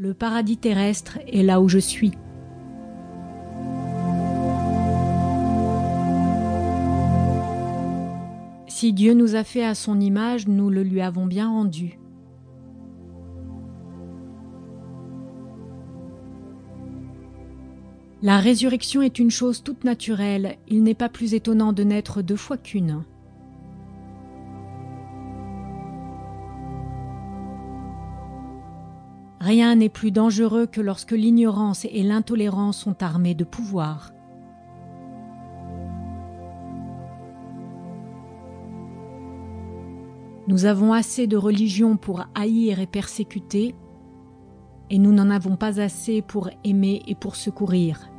Le paradis terrestre est là où je suis. Si Dieu nous a fait à son image, nous le lui avons bien rendu. La résurrection est une chose toute naturelle, il n'est pas plus étonnant de naître deux fois qu'une. Rien n'est plus dangereux que lorsque l'ignorance et l'intolérance sont armées de pouvoir. Nous avons assez de religion pour haïr et persécuter, et nous n'en avons pas assez pour aimer et pour secourir.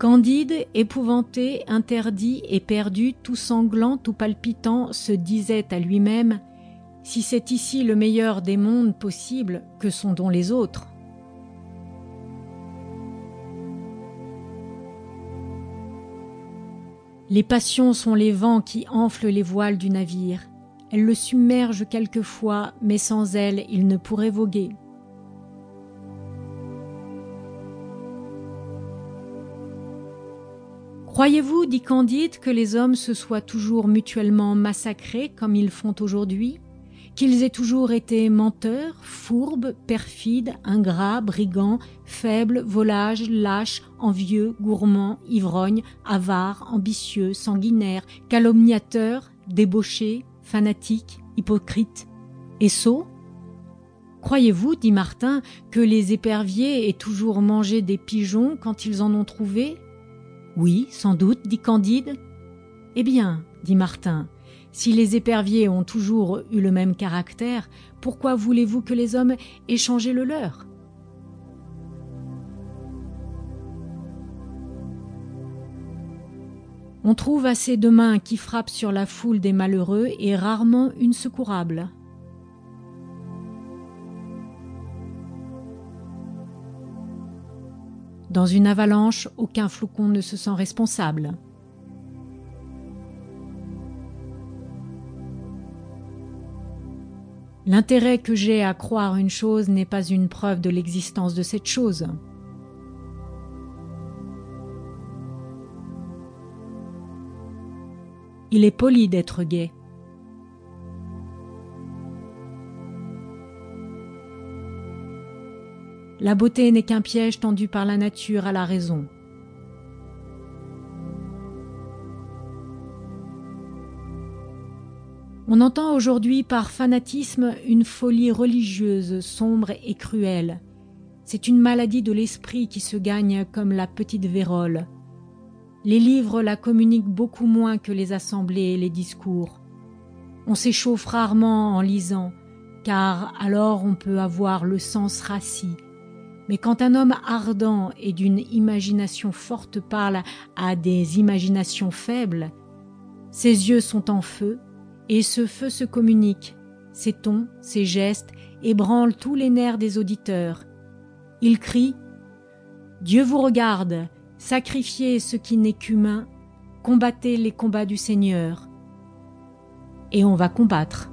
Candide, épouvanté, interdit et perdu, tout sanglant, tout palpitant, se disait à lui-même Si c'est ici le meilleur des mondes possibles, que sont donc les autres? Les passions sont les vents qui enflent les voiles du navire. Elles le submergent quelquefois, mais sans elles il ne pourrait voguer. Croyez-vous, dit Candide, que les hommes se soient toujours mutuellement massacrés comme ils font aujourd'hui? Qu'ils aient toujours été menteurs, fourbes, perfides, ingrats, brigands, faibles, volages, lâches, envieux, gourmands, ivrognes, avares, ambitieux, sanguinaires, calomniateurs, débauchés, fanatiques, hypocrites et sots? Croyez-vous, dit Martin, que les éperviers aient toujours mangé des pigeons quand ils en ont trouvé? Oui, sans doute, dit Candide. Eh bien, dit Martin, si les éperviers ont toujours eu le même caractère, pourquoi voulez-vous que les hommes aient changé le leur? On trouve assez de mains qui frappent sur la foule des malheureux et rarement une secourable. Dans une avalanche, aucun flocon ne se sent responsable. L'intérêt que j'ai à croire une chose n'est pas une preuve de l'existence de cette chose. Il est poli d'être gai. La beauté n'est qu'un piège tendu par la nature à la raison. On entend aujourd'hui par fanatisme une folie religieuse, sombre et cruelle. C'est une maladie de l'esprit qui se gagne comme la petite vérole. Les livres la communiquent beaucoup moins que les assemblées et les discours. On s'échauffe rarement en lisant, car alors on peut avoir le sens rassis, mais quand un homme ardent et d'une imagination forte parle à des imaginations faibles, ses yeux sont en feu, et ce feu se communique, ses tons, ses gestes ébranlent tous les nerfs des auditeurs. Il crie Dieu vous regarde, sacrifiez ce qui n'est qu'humain, combattez les combats du Seigneur. Et on va combattre.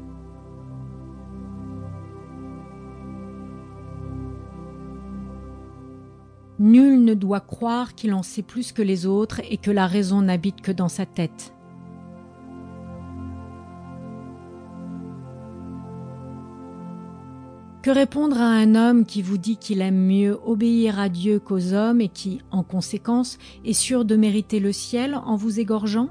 Nul ne doit croire qu'il en sait plus que les autres et que la raison n'habite que dans sa tête. Que répondre à un homme qui vous dit qu'il aime mieux obéir à Dieu qu'aux hommes et qui, en conséquence, est sûr de mériter le ciel en vous égorgeant?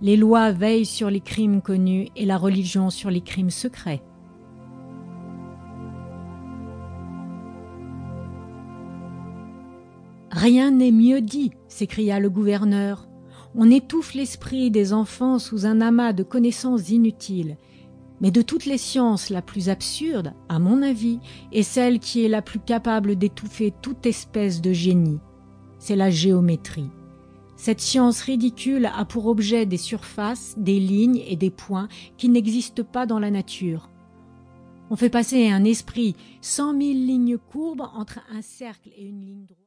Les lois veillent sur les crimes connus et la religion sur les crimes secrets. Rien n'est mieux dit, s'écria le gouverneur. On étouffe l'esprit des enfants sous un amas de connaissances inutiles. Mais de toutes les sciences, la plus absurde, à mon avis, est celle qui est la plus capable d'étouffer toute espèce de génie. C'est la géométrie. Cette science ridicule a pour objet des surfaces, des lignes et des points qui n'existent pas dans la nature. On fait passer un esprit cent mille lignes courbes entre un cercle et une ligne droite.